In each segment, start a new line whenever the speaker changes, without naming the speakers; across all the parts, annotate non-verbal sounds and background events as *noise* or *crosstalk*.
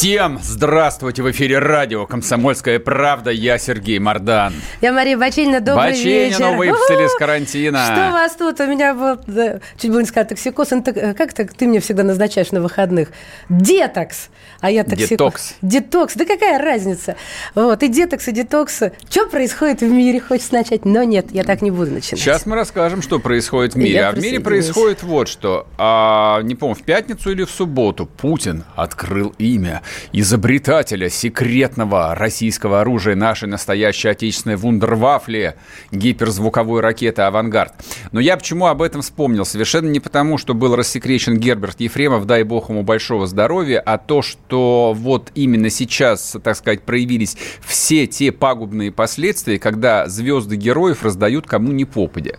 Всем здравствуйте! В эфире радио «Комсомольская правда». Я Сергей Мардан.
Я Мария Баченина. Добрый
Баченина
вечер.
выпустили из карантина.
Что у вас тут? У меня был, да, чуть было не сказал, токсикоз. Так, Как так ты мне всегда назначаешь на выходных? Детокс. А я токсикоз.
Детокс.
Детокс. Да какая разница? Вот, и детокс, и детокс. Что происходит в мире, хочется начать, но нет, я так не буду начинать.
Сейчас мы расскажем, что происходит в мире.
Я
а в мире происходит вот что. А, не помню, в пятницу или в субботу Путин открыл имя изобретателя секретного российского оружия нашей настоящей отечественной вундервафли гиперзвуковой ракеты «Авангард». Но я почему об этом вспомнил? Совершенно не потому, что был рассекречен Герберт Ефремов, дай бог ему большого здоровья, а то, что вот именно сейчас, так сказать, проявились все те пагубные последствия, когда звезды героев раздают кому ни попадя.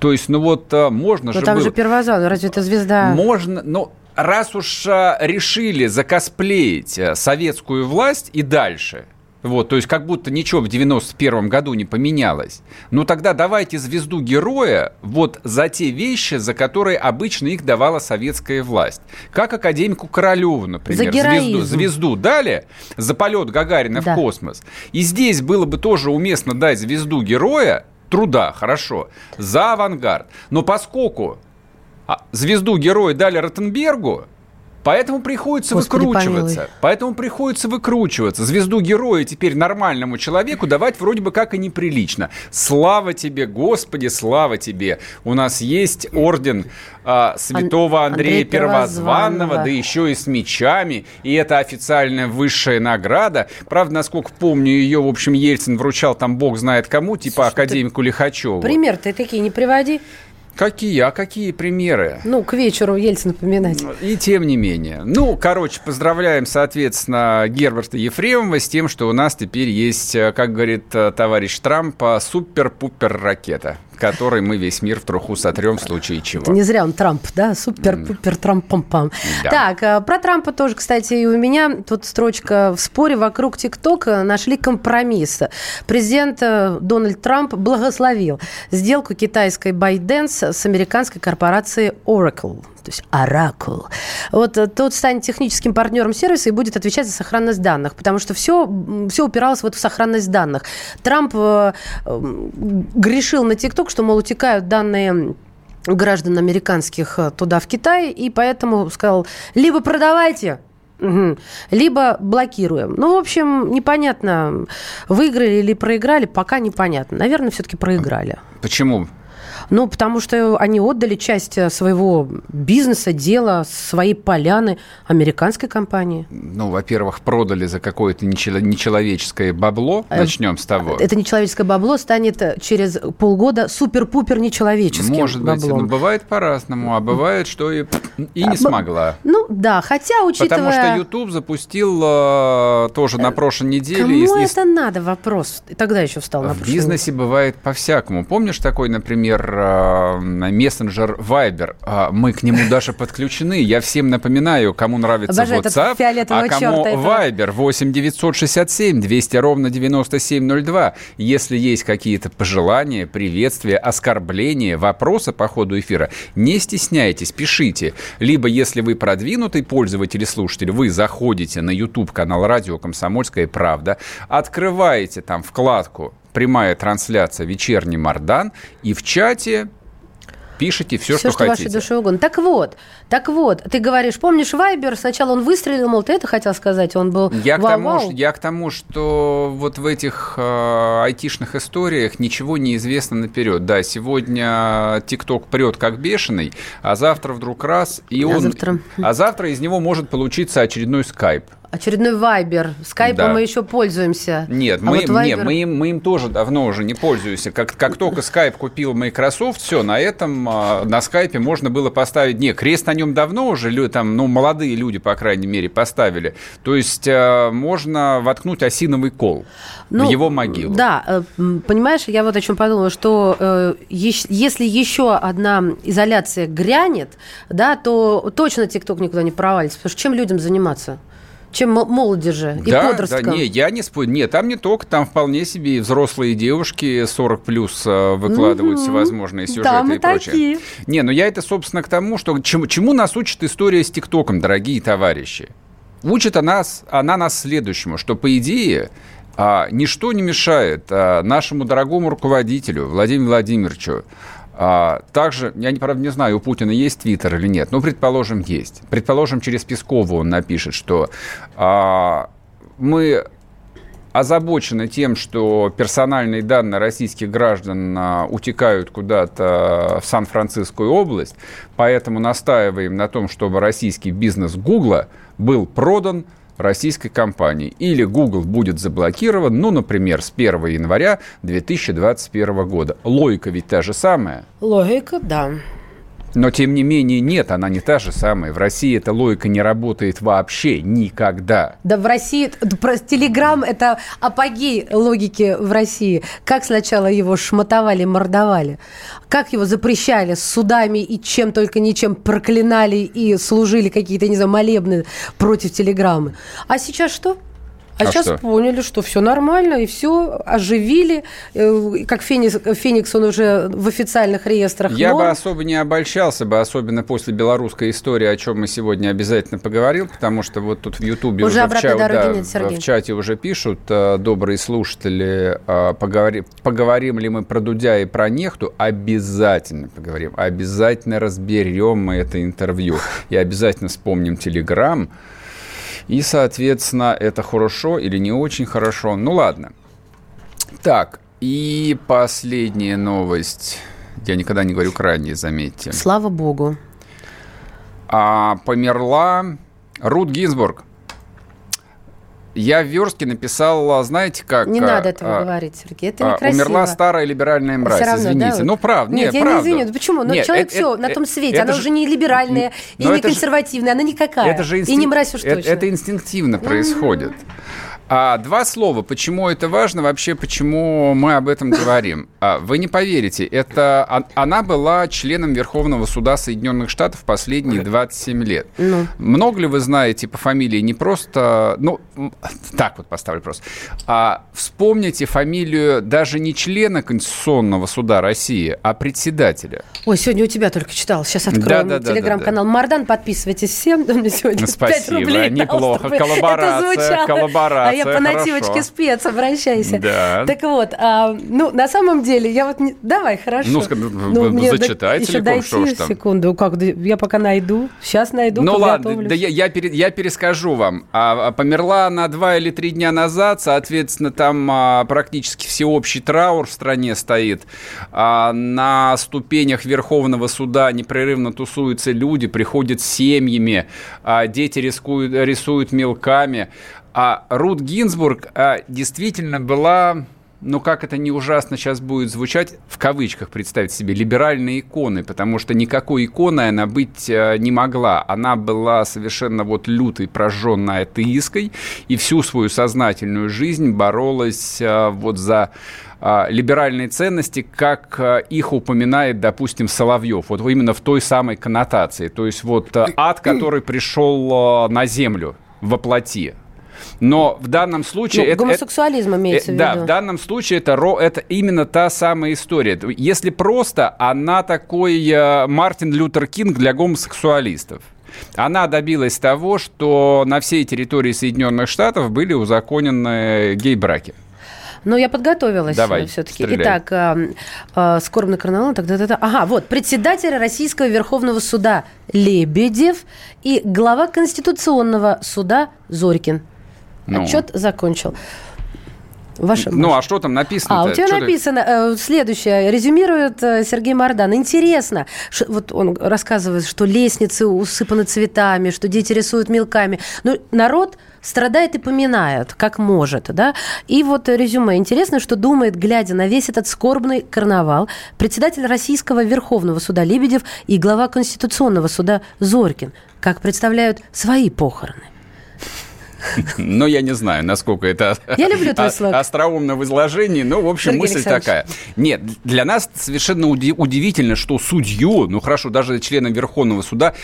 То есть, ну вот а, можно
Но
же
там
было...
же первозан, разве это звезда?
Можно, но раз уж а, решили закосплеить а, советскую власть и дальше, вот, то есть как будто ничего в 91 году не поменялось. Ну тогда давайте звезду героя вот за те вещи, за которые обычно их давала советская власть. Как академику Королеву, например.
За героизм.
звезду, звезду дали за полет Гагарина
Да.
в космос. И здесь было бы тоже уместно дать звезду героя, труда, хорошо, за авангард. Но поскольку звезду героя дали Ротенбергу, поэтому приходится
Господи,
выкручиваться.
помилуй.
Поэтому приходится выкручиваться. Звезду героя теперь нормальному человеку давать вроде бы как и неприлично. Слава тебе, Господи, слава тебе. У нас есть орден а, святого
Ан-
Андрея
Андрея
Первозванного,
Первозванного.
да еще и с мечами. И это официальная высшая награда. Правда, насколько помню, ее, в общем, Ельцин вручал там бог знает кому, типа
Слушай, ты
академику Лихачеву.
Пример-то такие не приводи.
Какие? А какие примеры?
Ну, к вечеру Ельцина напоминать.
И тем не менее. Ну, короче, поздравляем, соответственно, Герберта Ефремова с тем, что у нас теперь есть, э, как говорит э, товарищ Трамп, э, супер-пупер ракета, которой мы весь мир в труху сотрем в случае чего.
Не зря он Трамп, да? Супер-пупер Трамп-пам-пам.
Да.
Так, а, про Трампа тоже, кстати, и у меня тут строчка в споре вокруг ТикТока нашли компромисс. Президент э, Дональд Трамп благословил сделку китайской ByteDance с американской корпорацией Oracle. То есть Oracle. Вот э, тот станет техническим партнером сервиса и будет отвечать за сохранность данных, потому что все, все упиралось в эту сохранность данных. Трамп э, грешил на ТикТок, что, мол, утекают данные граждан американских э, туда, в Китай, и поэтому сказал, либо продавайте, мгм, либо блокируем. Ну, в общем, непонятно, выиграли или проиграли, пока непонятно. Наверное, все-таки проиграли.
Почему?
Ну, потому что они отдали часть э, своего бизнеса, дела, своей поляны американской компании.
Ну, во-первых, продали за какое-то нечело- нечеловеческое бабло.
Э,
Начнем с того.
Это нечеловеческое бабло станет э, через полгода супер-пупер нечеловеческим
Может быть,
баблом.
ну, бывает по-разному, а бывает, что и, и не
А,
смогла.
Ну, да, хотя, учитывая...
Потому что YouTube запустил э, тоже на прошлой неделе.
Кому
и-
это надо, вопрос? Тогда еще встал на
В бизнесе бывает по-всякому. Помнишь такой, например, мессенджер Viber? А, Мы к нему даже подключены. Я всем напоминаю, кому нравится
Обожаю
WhatsApp, а кому. Viber 8 967 200 ровно 9702. Если есть какие-то пожелания, приветствия, оскорбления, вопросы по ходу эфира, не стесняйтесь, пишите. Либо, если вы продвинутый пользователь и слушатель, вы заходите на YouTube-канал «Радио Комсомольская правда», открываете там вкладку прямая трансляция «Вечерний Мардан» и в чате пишите все,
Все,
что,
что, вашей
хотите.
душе угодно. Так вот, так вот, ты говоришь, помнишь Вайбер? Сначала он выстрелил, мол, ты это хотел сказать, он был
Я к, тому, я к тому, что вот в этих э, айтишных историях ничего не известно наперед. Да, сегодня ТикТок прет как бешеный, а завтра вдруг раз, и
А
он...
завтра?
А завтра из него может получиться очередной скайп.
Очередной Вайбер. Скайпом
Да.
мы еще пользуемся.
Нет,
А
мы,
вот
им, нет
Viber-
мы, им, мы им тоже давно уже не пользуемся. Как, как только Skype купил Microsoft, все, на этом, а, на Skype можно было поставить... Не, крест на нем давно уже, там, ну, молодые люди, по крайней мере, поставили. То есть а, можно воткнуть осиновый кол
Ну,
в его могилу.
Да, э, понимаешь, я вот о чем подумала, что э, если еще одна изоляция грянет, да, то точно ТикТок никуда не провалится. Потому что чем людям заниматься? Чем мо- молодежи и
да, да,
подросткам?
не, я не спорю. Нет, там не только, там вполне себе и взрослые девушки 40 плюс э, выкладывают
Мгм.
всевозможные сюжеты
Там и
и прочее.
такие.
Не, ну я это, собственно, к тому, что чему, чему нас учит история с ТикТоком, дорогие товарищи. Учит она нас, она нас следующему, что, по идее, а, ничто не мешает а, нашему дорогому руководителю Владимиру Владимировичу а, также, я, правда, не знаю, у Путина есть твиттер или нет, но, предположим, есть. Предположим, через Пескову он напишет, что а, мы озабочены тем, что персональные данные российских граждан а, утекают куда-то в Сан-Францискую область, поэтому настаиваем на том, чтобы российский бизнес Гугла был продан российской компании. Или Google будет заблокирован, ну, например, с 1 января 2021 года. Логика ведь та же самая.
Логика, да.
Но, тем не менее, нет, она не та же самая. В России эта логика не работает вообще никогда.
Да в России, Телеграм – это апогей логики в России. Как сначала его шматовали, мордовали, как его запрещали судами и чем только ничем проклинали и служили какие-то, не знаю, молебны против Телеграммы. А сейчас что? А,
А
сейчас
что?
поняли, что все нормально, и все оживили. Э, Как Феникс, Феникс, он уже в официальных реестрах.
Я бы
норм.
особо не обольщался бы, особенно после белорусской истории, о чем мы сегодня обязательно поговорим, потому что вот тут в Ютубе
Уже
уже, в,
обратной
ча-
дороги
да,
нет, Сергей.
в чате уже пишут э, добрые слушатели, э, поговори- поговорим ли мы про Дудя и про Нехту, обязательно поговорим, обязательно разберем мы это интервью и обязательно вспомним Телеграм. И, соответственно, это хорошо или не очень хорошо. Ну ладно. Так, и последняя новость. Я никогда не говорю крайне, заметьте.
Слава богу.
А, померла Рут Гинзбург. Я в верстке написал, а, знаете как...
Не
а,
надо этого
а,
говорить, Сергей. Это некрасиво.
умерла старая либеральная мразь,
равно,
извините.
да?
Ну, правда,
Нет,
нет,
я
правда.
не извиню. Почему? Но
Нет,
человек
это-
все
это-
на том свете.
это
Она
же-
уже не либеральная и
Но
не
это же-
консервативная. Она никакая.
Это же
И не мразь уж
это,
точно.
это инстинктивно происходит. А, два слова. Почему это важно? Вообще, почему мы об этом говорим? *laughs* А, вы не поверите, это а- она была членом Верховного суда Соединенных Штатов последние 27 лет.
Ну.
Много ли вы знаете по фамилии не просто... Ну, так вот поставлю просто. А, вспомните фамилию даже не члена Конституционного суда России, а председателя.
Ой, сегодня у тебя только читал. Сейчас
Да,
откроем
да, да,
телеграм-канал Мардан. Подписывайтесь всем. Сегодня *laughs*
Ну,
5
спасибо,
рублей дал,
неплохо.
чтобы
Коллаборация,
это звучало.
коллаборация,
А я по нативочке спец, обращайся.
Да.
Так вот, а, ну, на самом деле, я вот... не- Давай, хорошо.
Ну, ска- ну,
мне
зачитай
еще
целиком,
дойти
что там.
секунду. Как, я пока найду. Сейчас найду,
Ну ладно, да я, я, пере- я перескажу вам. А, а, померла она два или три дня назад, соответственно, там а, практически всеобщий траур в стране стоит. А, на ступенях Верховного суда непрерывно тусуются люди, приходят с семьями, а, дети рискуют, рисуют мелками. А Рут Гинзбург а, действительно была ну как это не ужасно сейчас будет звучать, в кавычках представить себе, либеральной иконой, потому что никакой иконой она быть э, не могла. Она была совершенно вот лютой, прожженной атеисткой, и всю свою сознательную жизнь боролась э, вот за э, либеральные ценности, как их упоминает, допустим, Соловьев, вот именно в той самой коннотации. То есть вот ад, который пришел на землю во плоти. Но в данном случае...
Ну,
это- это-
гомосексуализм имеется
Э,
в
Да,
виду.
в данном случае это, ро- это именно та самая история. Если просто, она такой э, Мартин Лютер Кинг для гомосексуалистов. Она добилась того, что на всей территории Соединенных Штатов были узаконены гей-браки.
Но я подготовилась
Давай,
все-таки.
стреляй.
Итак, э, э, скорбный карнавал. Так, да, да, да. Ага, вот, председатель Российского Верховного суда Лебедев и глава Конституционного суда Зорькин.
Ну.
Отчет закончил. Ваша
ну, а что там написано?
А, у тебя что написано э, следующее. Резюмирует э, Сергей Мордан. Интересно. Ш, вот он рассказывает, что лестницы усыпаны цветами, что дети рисуют мелками. Ну, народ страдает и поминает, как может, да. И вот резюме. Интересно, что думает, глядя на весь этот скорбный карнавал, председатель Российского Верховного суда Лебедев и глава Конституционного суда Зорькин, как представляют свои похороны.
Но я не знаю, насколько это
я люблю твой слог.
остроумно в изложении, но, в общем, Сергей мысль такая. Нет, для нас совершенно удивительно, что судью, ну хорошо, даже члена Верховного суда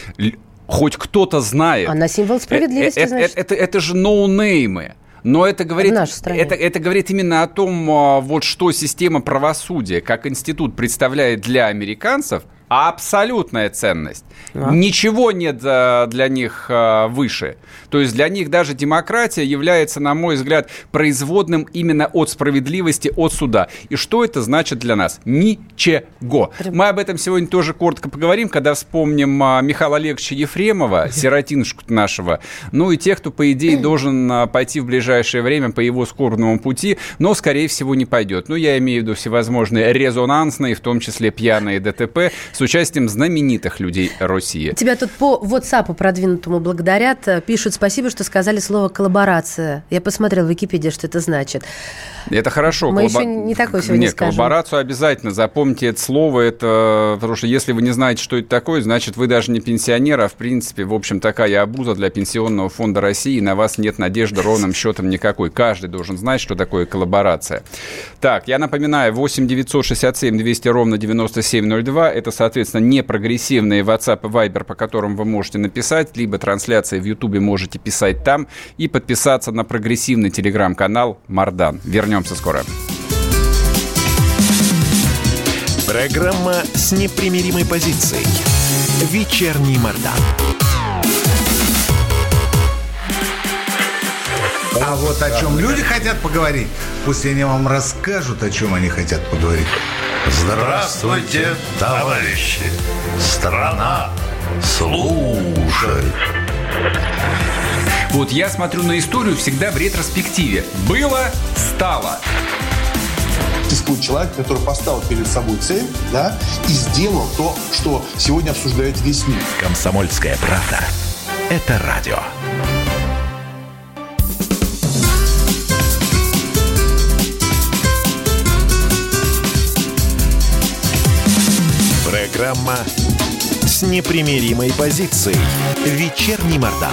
хоть кто-то знает.
А на символ справедливости,
это,
значит?
Это, это, это же ноунеймы. Но это говорит, это, это говорит именно о том, а, вот что система правосудия как институт представляет для американцев, абсолютная ценность. А? Ничего нет э, для них э, выше. То есть для них даже демократия является, на мой взгляд, производным именно от справедливости, от суда. И что это значит для нас? Ничего. Мы об этом сегодня тоже коротко поговорим, когда вспомним э, Михаила Олеговича Ефремова, сиротинушку нашего, ну и тех, кто, по идее, должен пойти в ближайшее время по его скорбному пути, но, скорее всего, не пойдет. Ну, я имею в виду всевозможные резонансные, в том числе пьяные ДТП, с участием знаменитых людей России.
Тебя тут по WhatsApp продвинутому благодарят. Пишут спасибо, что сказали слово «коллаборация». Я посмотрел в Википедии, что это значит.
Это хорошо.
Мы Коллабо... еще не такое сегодня
Нет, скажем. коллаборацию обязательно. Запомните это слово. Это... Потому что если вы не знаете, что это такое, значит, вы даже не пенсионер, а в принципе, в общем, такая обуза для Пенсионного фонда России. На вас нет надежды ровным счетом никакой. Каждый должен знать, что такое коллаборация. Так, я напоминаю, 8 967 200 ровно 9702. Это, соответственно, не прогрессивные WhatsApp и Viber, по которым вы можете написать, либо трансляции в YouTube можете писать там и подписаться на прогрессивный телеграм-канал Мардан. Вернемся Вернемся скоро.
Программа с непримиримой позицией. Вечерний Мордан.
А вот о чем люди хотят поговорить, пусть они вам расскажут, о чем они хотят поговорить.
Здравствуйте, товарищи! Страна служит!
Вот я смотрю на историю всегда в ретроспективе. Было, стало.
Существует человек, который поставил перед собой цель, да, и сделал то, что сегодня обсуждает весь мир.
Комсомольская правда. Это радио. Программа с непримиримой позицией. Вечерний Мордан.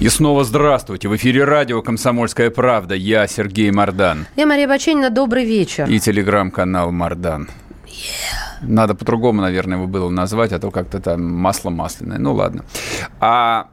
И снова здравствуйте. В эфире радио «Комсомольская правда». Я Сергей Мордан.
Я Мария Баченина. Добрый вечер.
И телеграм-канал «Мордан». Yeah. Надо по-другому, наверное, его было назвать, а то как-то там масло масляное. Ну, ладно. А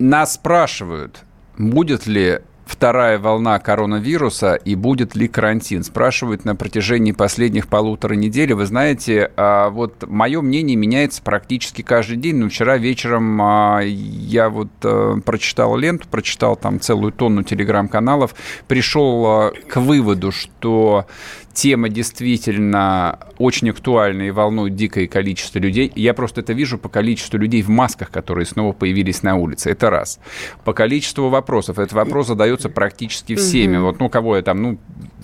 нас спрашивают, будет ли вторая волна коронавируса и будет ли карантин? Спрашивают на протяжении последних полутора недель. Вы знаете, а, вот мое мнение меняется практически каждый день. Но вчера вечером а, я вот э, прочитал ленту, прочитал там целую тонну телеграм-каналов, пришел а, к выводу, что тема действительно очень актуальна и волнует дикое количество людей. Я просто это вижу по количеству людей в масках, которые снова появились на улице. Это раз. По количеству вопросов. Этот вопрос задается практически всеми. Вот, ну, кого я там, ну,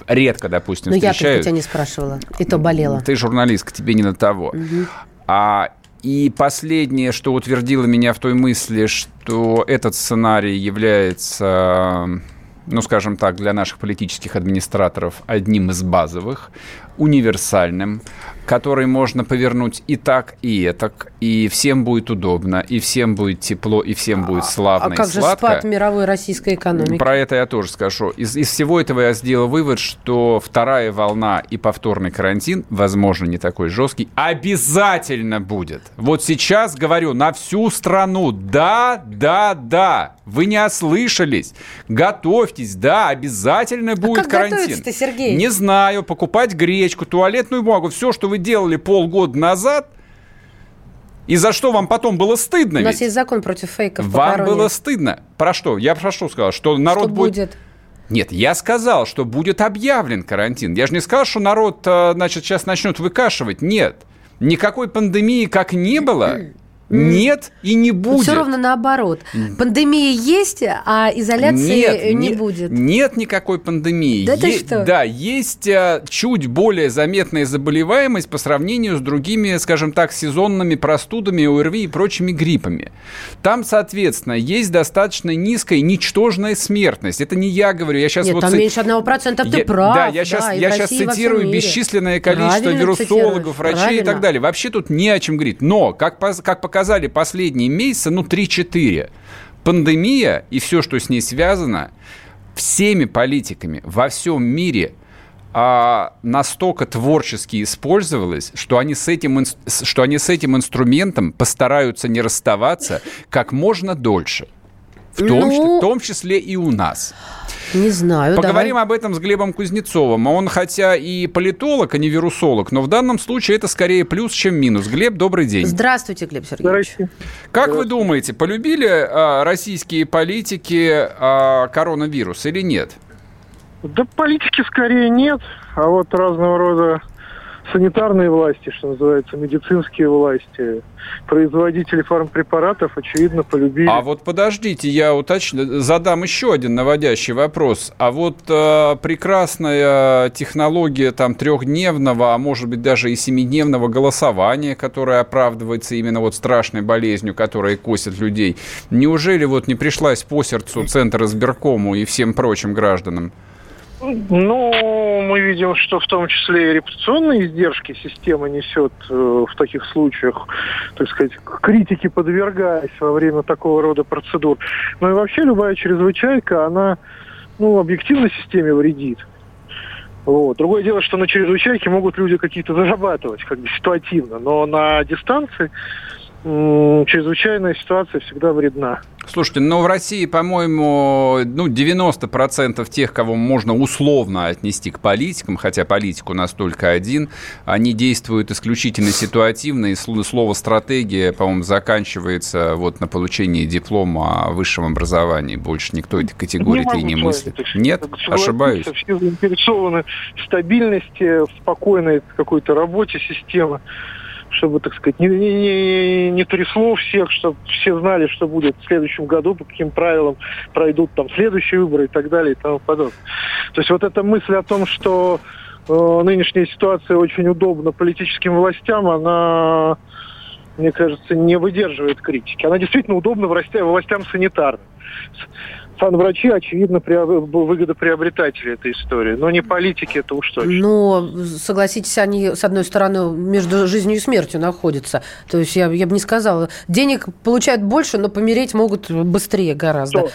редко, допустим,
Ну,
я
тебя не спрашивала. И то болела.
Ты журналистка, тебе не на того. А и последнее, что утвердило меня в той мысли, что этот сценарий является ну, скажем так, для наших политических администраторов одним из базовых, универсальным, который можно повернуть и так, и так, и всем будет удобно, и всем будет тепло, и всем будет а славно
а, а как
и сладко.
же спад мировой российской экономики?
Про это я тоже скажу. Из, из всего этого я сделал вывод, что вторая волна и повторный карантин, возможно, не такой жесткий, обязательно будет. Вот сейчас говорю на всю страну, да, да, да, вы не ослышались, готовьтесь, да, обязательно будет а как карантин.
Сергей?
Не знаю, покупать гречку, туалетную бумагу, все, что вы делали полгода назад, и за что вам потом было стыдно?
У нас
ведь?
есть закон против фейков.
Вам было стыдно. Про что? Я про что сказал? Что народ что будет... будет... Нет, я сказал, что будет объявлен карантин. Я же не сказал, что народ, э, значит, сейчас начнет выкашивать. Нет. Никакой пандемии как не было, Нет и не будет.
Все ровно наоборот. Пандемия есть, а изоляции
нет,
не,
не
будет.
Нет никакой пандемии.
Да ты
Е-
что?
Да, есть а, чуть более заметная заболеваемость по сравнению с другими, скажем так, сезонными простудами, ОРВИ и прочими гриппами. Там, соответственно, есть достаточно низкая, ничтожная смертность. Это не я говорю, я сейчас
Нет,
вот...
там
ци-
меньше одного процента, ты
я-
прав.
Да, я сейчас,
и
я сейчас цитирую бесчисленное количество
Правильно
вирусологов,
цитируешь,
врачей и так
правильно.
далее. Вообще тут не о чем говорить. Но, как, как показали последние месяцы, ну, 3-4, пандемия и все, что с ней связано, всеми политиками во всем мире а, настолько творчески использовалось, что они, с этим, что они с этим инструментом постараются не расставаться как можно дольше. В том,
Ну,
числе- в том числе и у нас.
Не знаю,
Поговорим
давай.
об этом с Глебом Кузнецовым. Он хотя и политолог, а не вирусолог, но в данном случае это скорее плюс, чем минус. Глеб, добрый день.
Здравствуйте, Глеб Сергеевич.
Как вы думаете, полюбили а, российские политики а, коронавирус или нет?
Да политики скорее нет, а вот разного рода санитарные власти, что называется, медицинские власти, производители фармпрепаратов, очевидно, полюбили.
А вот подождите, я уточню, задам еще один наводящий вопрос. А вот э, прекрасная технология там трехдневного, а может быть даже и семидневного голосования, которое оправдывается именно вот страшной болезнью, которая косит людей, неужели вот не пришлась по сердцу Центр избиркому и всем прочим гражданам?
Ну, мы видим, что в том числе и репутационные издержки система несет э, в таких случаях, так сказать, к критике подвергаясь во время такого рода процедур. Ну и вообще любая чрезвычайка, она, ну, объективно системе вредит. Вот. Другое дело, что на чрезвычайке могут люди какие-то зарабатывать, как бы ситуативно, но на дистанции чрезвычайная ситуация всегда вредна.
Слушайте, но в России, по-моему, ну, 90% тех, кого можно условно отнести к политикам, хотя политик у нас только один, они действуют исключительно ситуативно, и сл- слово «стратегия», по-моему, заканчивается вот на получении диплома о высшем образовании. Больше никто этой категории не
вами,
мыслит. Нет? Ошибаюсь?
Все заинтересованы в стабильности, в спокойной какой-то работе системы, чтобы, так сказать, не, не, не- не трясло всех, чтобы все знали, что будет в следующем году, по каким правилам пройдут там следующие выборы и так далее и тому подобное. То есть вот эта мысль о том, что э, нынешняя ситуация очень удобна политическим властям, она, мне кажется, не выдерживает критики. Она действительно удобна властям, властям санитарным. Санврачи, очевидно, приоб- выгодоприобретатели этой истории, но не политики, это уж точно.
Но, согласитесь, они, с одной стороны, между жизнью и смертью находятся. То есть я, я бы не сказала. Денег получают больше, но помереть могут быстрее гораздо.
Что,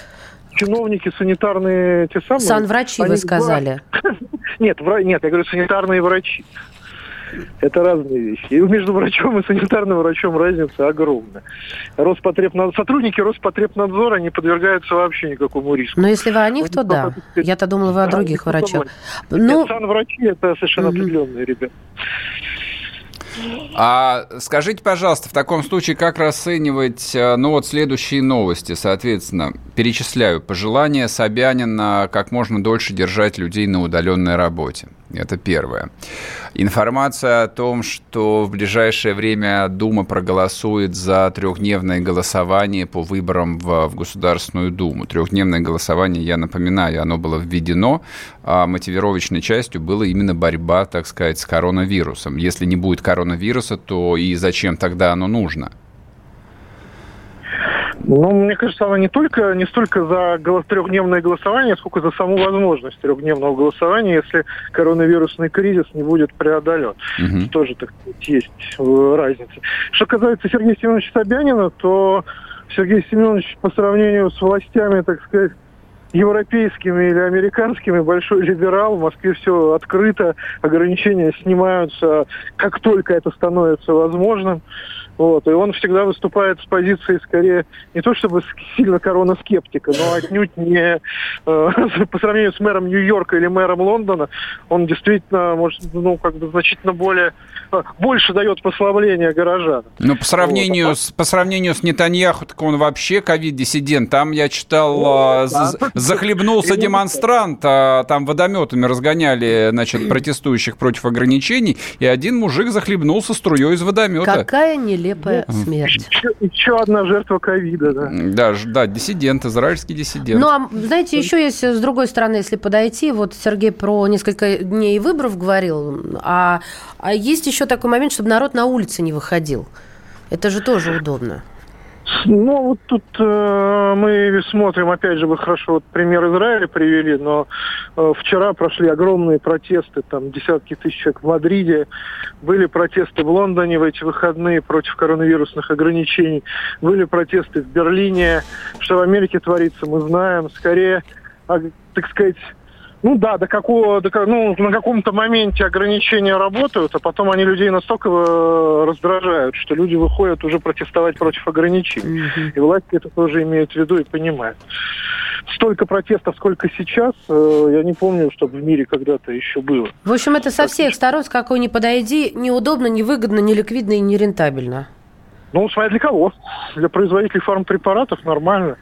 чиновники санитарные те самые...
Санврачи, вы
они-
сказали. *laughs*
Нет, вра- нет, я говорю санитарные врачи. Это разные вещи. И между врачом и санитарным врачом разница огромная. Роспотребнадзор, сотрудники Роспотребнадзора не подвергаются вообще никакому риску.
Но если вы о них, то да. Я-то думала, вы о других врачах. Ну,
санврачи это совершенно определенные ребята.
А скажите, пожалуйста, в таком случае, как расценивать, э, ну вот следующие новости, соответственно, перечисляю. Пожелание Собянина как можно дольше держать людей на удаленной работе. Это первое. Информация о том, что в ближайшее время Дума проголосует за трехдневное голосование по выборам в, в Государственную Думу. Трехдневное голосование, я напоминаю, оно было введено, а мотивировочной частью была именно борьба, так сказать, с коронавирусом. Если не будет коронавируса, то и зачем тогда оно нужно?
Ну, мне кажется, она не только не столько за голос- трехдневное голосование, сколько за саму возможность трехдневного голосования, если коронавирусный кризис не будет преодолен.
Мгм.
Тоже, так сказать, есть разница. Что касается Сергея Семеновича Собянина, то Сергей Семенович по сравнению с властями, так сказать, европейскими или американскими, большой либерал. В Москве все открыто, ограничения снимаются, как только это становится возможным. Вот. И он всегда выступает с позиции скорее не то чтобы сильно корона-скептика, но отнюдь не э, *laughs* по сравнению с мэром Нью-Йорка или мэром Лондона, он действительно может, ну, как бы значительно более э, больше дает послабления горожанам.
Ну, по сравнению,
Вот.
с, по сравнению с Нетаньяху, так он вообще ковид-диссидент. Там я читал, а,
да.
за, захлебнулся демонстрант, а там водометами разгоняли, значит, *clears throat* протестующих против ограничений, и один мужик захлебнулся струей из водомета.
Какая нелепая смерть.
Еще, еще одна жертва ковида, да.
Да, да, диссидент, израильский диссидент.
Ну, а знаете, еще есть с другой стороны, если подойти, вот Сергей про несколько дней выборов говорил, а, а есть еще такой момент, чтобы народ на улице не выходил. Это же тоже удобно.
Ну, вот тут э, мы смотрим, опять же, вы хорошо вот пример Израиля привели, но э, вчера прошли огромные протесты, там десятки тысяч человек в Мадриде, были протесты в Лондоне в эти выходные против коронавирусных ограничений, были протесты в Берлине, что в Америке творится, мы знаем, скорее, а, так сказать, ну да, до какого, до, ну, на каком-то моменте ограничения работают, а потом они людей настолько э, раздражают, что люди выходят уже протестовать против ограничений. И власти это тоже имеют в виду и понимают. Столько протестов, сколько сейчас, э, я не помню, чтобы в мире когда-то еще было.
В общем, это со всех сторон, с какой ни подойди, неудобно, невыгодно, неликвидно и нерентабельно.
Ну, смотря для кого. Для производителей фармпрепаратов нормально.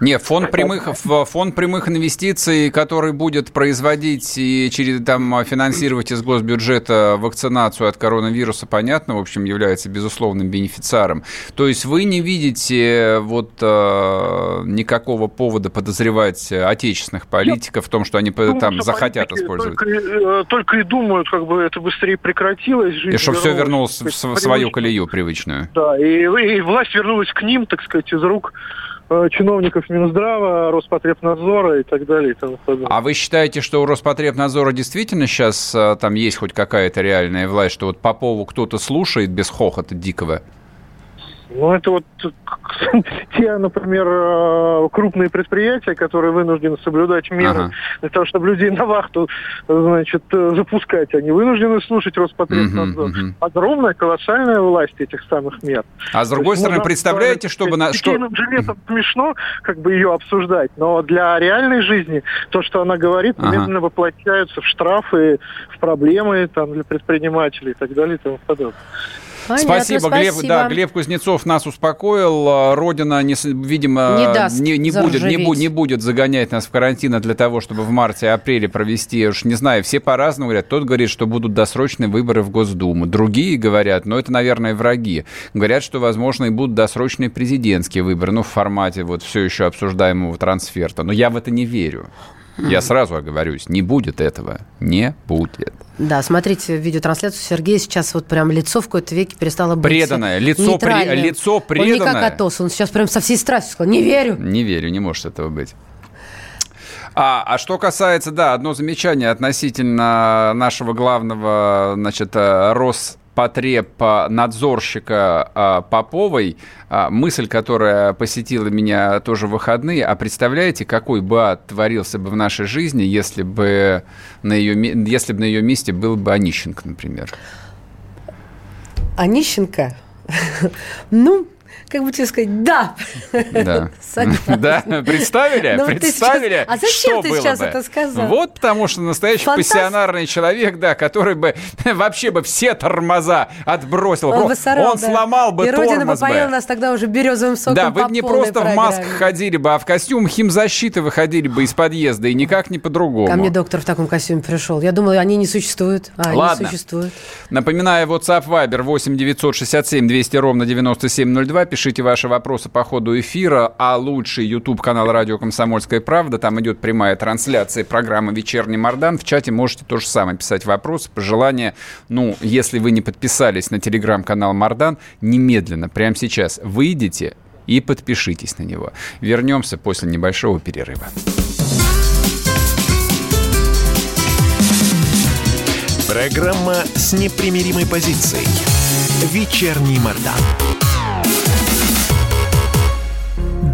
Не, фонд прямых, фонд прямых инвестиций, который будет производить и через там финансировать из госбюджета вакцинацию от коронавируса, понятно, в общем, является безусловным бенефициаром. То есть вы не видите вот э, никакого повода подозревать отечественных политиков в том, что они
Думаю,
там
что
захотят использовать.
Только, э, только и думают, как бы это быстрее прекратилось. жизнь
И чтобы все вернулось в свою колею привычную.
Да, и, и власть вернулась к ним, так сказать, из рук чиновников Минздрава, Роспотребнадзора и так далее. И тому.
А вы считаете, что у Роспотребнадзора действительно сейчас а, там есть хоть какая-то реальная власть, что вот Попову кто-то слушает без хохота дикого?
Ну, это вот *laughs* те, например, э, крупные предприятия, которые вынуждены соблюдать меры
Ага.
для того, чтобы людей на вахту, значит, э, запускать. Они вынуждены слушать Роспотребнадзор.
Мгм, мгм.
Огромная, колоссальная власть этих самых мер.
А с другой
есть
стороны, представляете, чтобы на... Что...
жилетом смешно как бы ее обсуждать, но для реальной жизни то, что она говорит,
Ага.
немедленно воплощаются в штрафы, в проблемы там, для предпринимателей и так далее и тому подобное.
Понятно,
Спасибо, Глеб. Да, Глеб Кузнецов нас успокоил. А, Родина, не видимо,
Не даст
не, не будет, не, бу- не будет загонять нас в карантин для того, чтобы в марте-апреле провести, я уж не знаю, все по-разному говорят. Тот говорит, что будут досрочные выборы в Госдуму. Другие говорят, но это, наверное, враги. Говорят, что, возможно, и будут досрочные президентские выборы, ну, в формате вот все еще обсуждаемого трансферта. Но я в это не верю. Я сразу оговорюсь, не будет этого. Не будет.
Да, смотрите видеотрансляцию Сергея сейчас вот прям лицо в какой-то веке перестало быть
Преданное, лицо при- лицо
Он не как
преданное.
Атос, он сейчас прям со всей страстью сказал, не верю.
Не верю, не может этого быть. А, а что касается, да, одно замечание относительно нашего главного, значит, э, Роспотребнадзорщика а, Поповой, а, мысль, которая посетила меня тоже в выходные, а представляете, какой бы ад творился бы в нашей жизни, если бы на ее, если бы на ее месте был бы Онищенко, например?
Онищенко? *laughs* Ну, как бы тебе сказать, да.
Да. *laughs* Да, представили?
Ну, вот ты
представили?
сейчас- а зачем
что
ты сейчас
бы?
это сказал?
Вот потому что настоящий
Фантаст?
пассионарный человек, да, который бы *laughs* вообще бы все тормоза отбросил.
Он бы сорвал,
Он
да.
сломал бы
И Родина бы
тормоз
поела
бы.
нас тогда уже березовым соком
Да, вы бы не просто в масках ходили бы, а в костюм химзащиты выходили бы из подъезда, и никак не по-другому.
Ко мне доктор в таком костюме пришел. Я думала, они не существуют. А,
Ладно.
они существуют.
Напоминаю, WhatsApp Viber 8 967 200 ровно 9702. Пишите ваши вопросы по ходу эфира, а лучше YouTube канал Радио Комсомольская правда. Там идет прямая трансляция программы «Вечерний Мордан». В чате можете то же самое писать вопросы, пожелания. Ну, если вы не подписались на телеграм-канал Мордан, немедленно, прямо сейчас выйдите и подпишитесь на него. Вернемся после небольшого перерыва.
Программа с непримиримой позицией. Вечерний Мордан.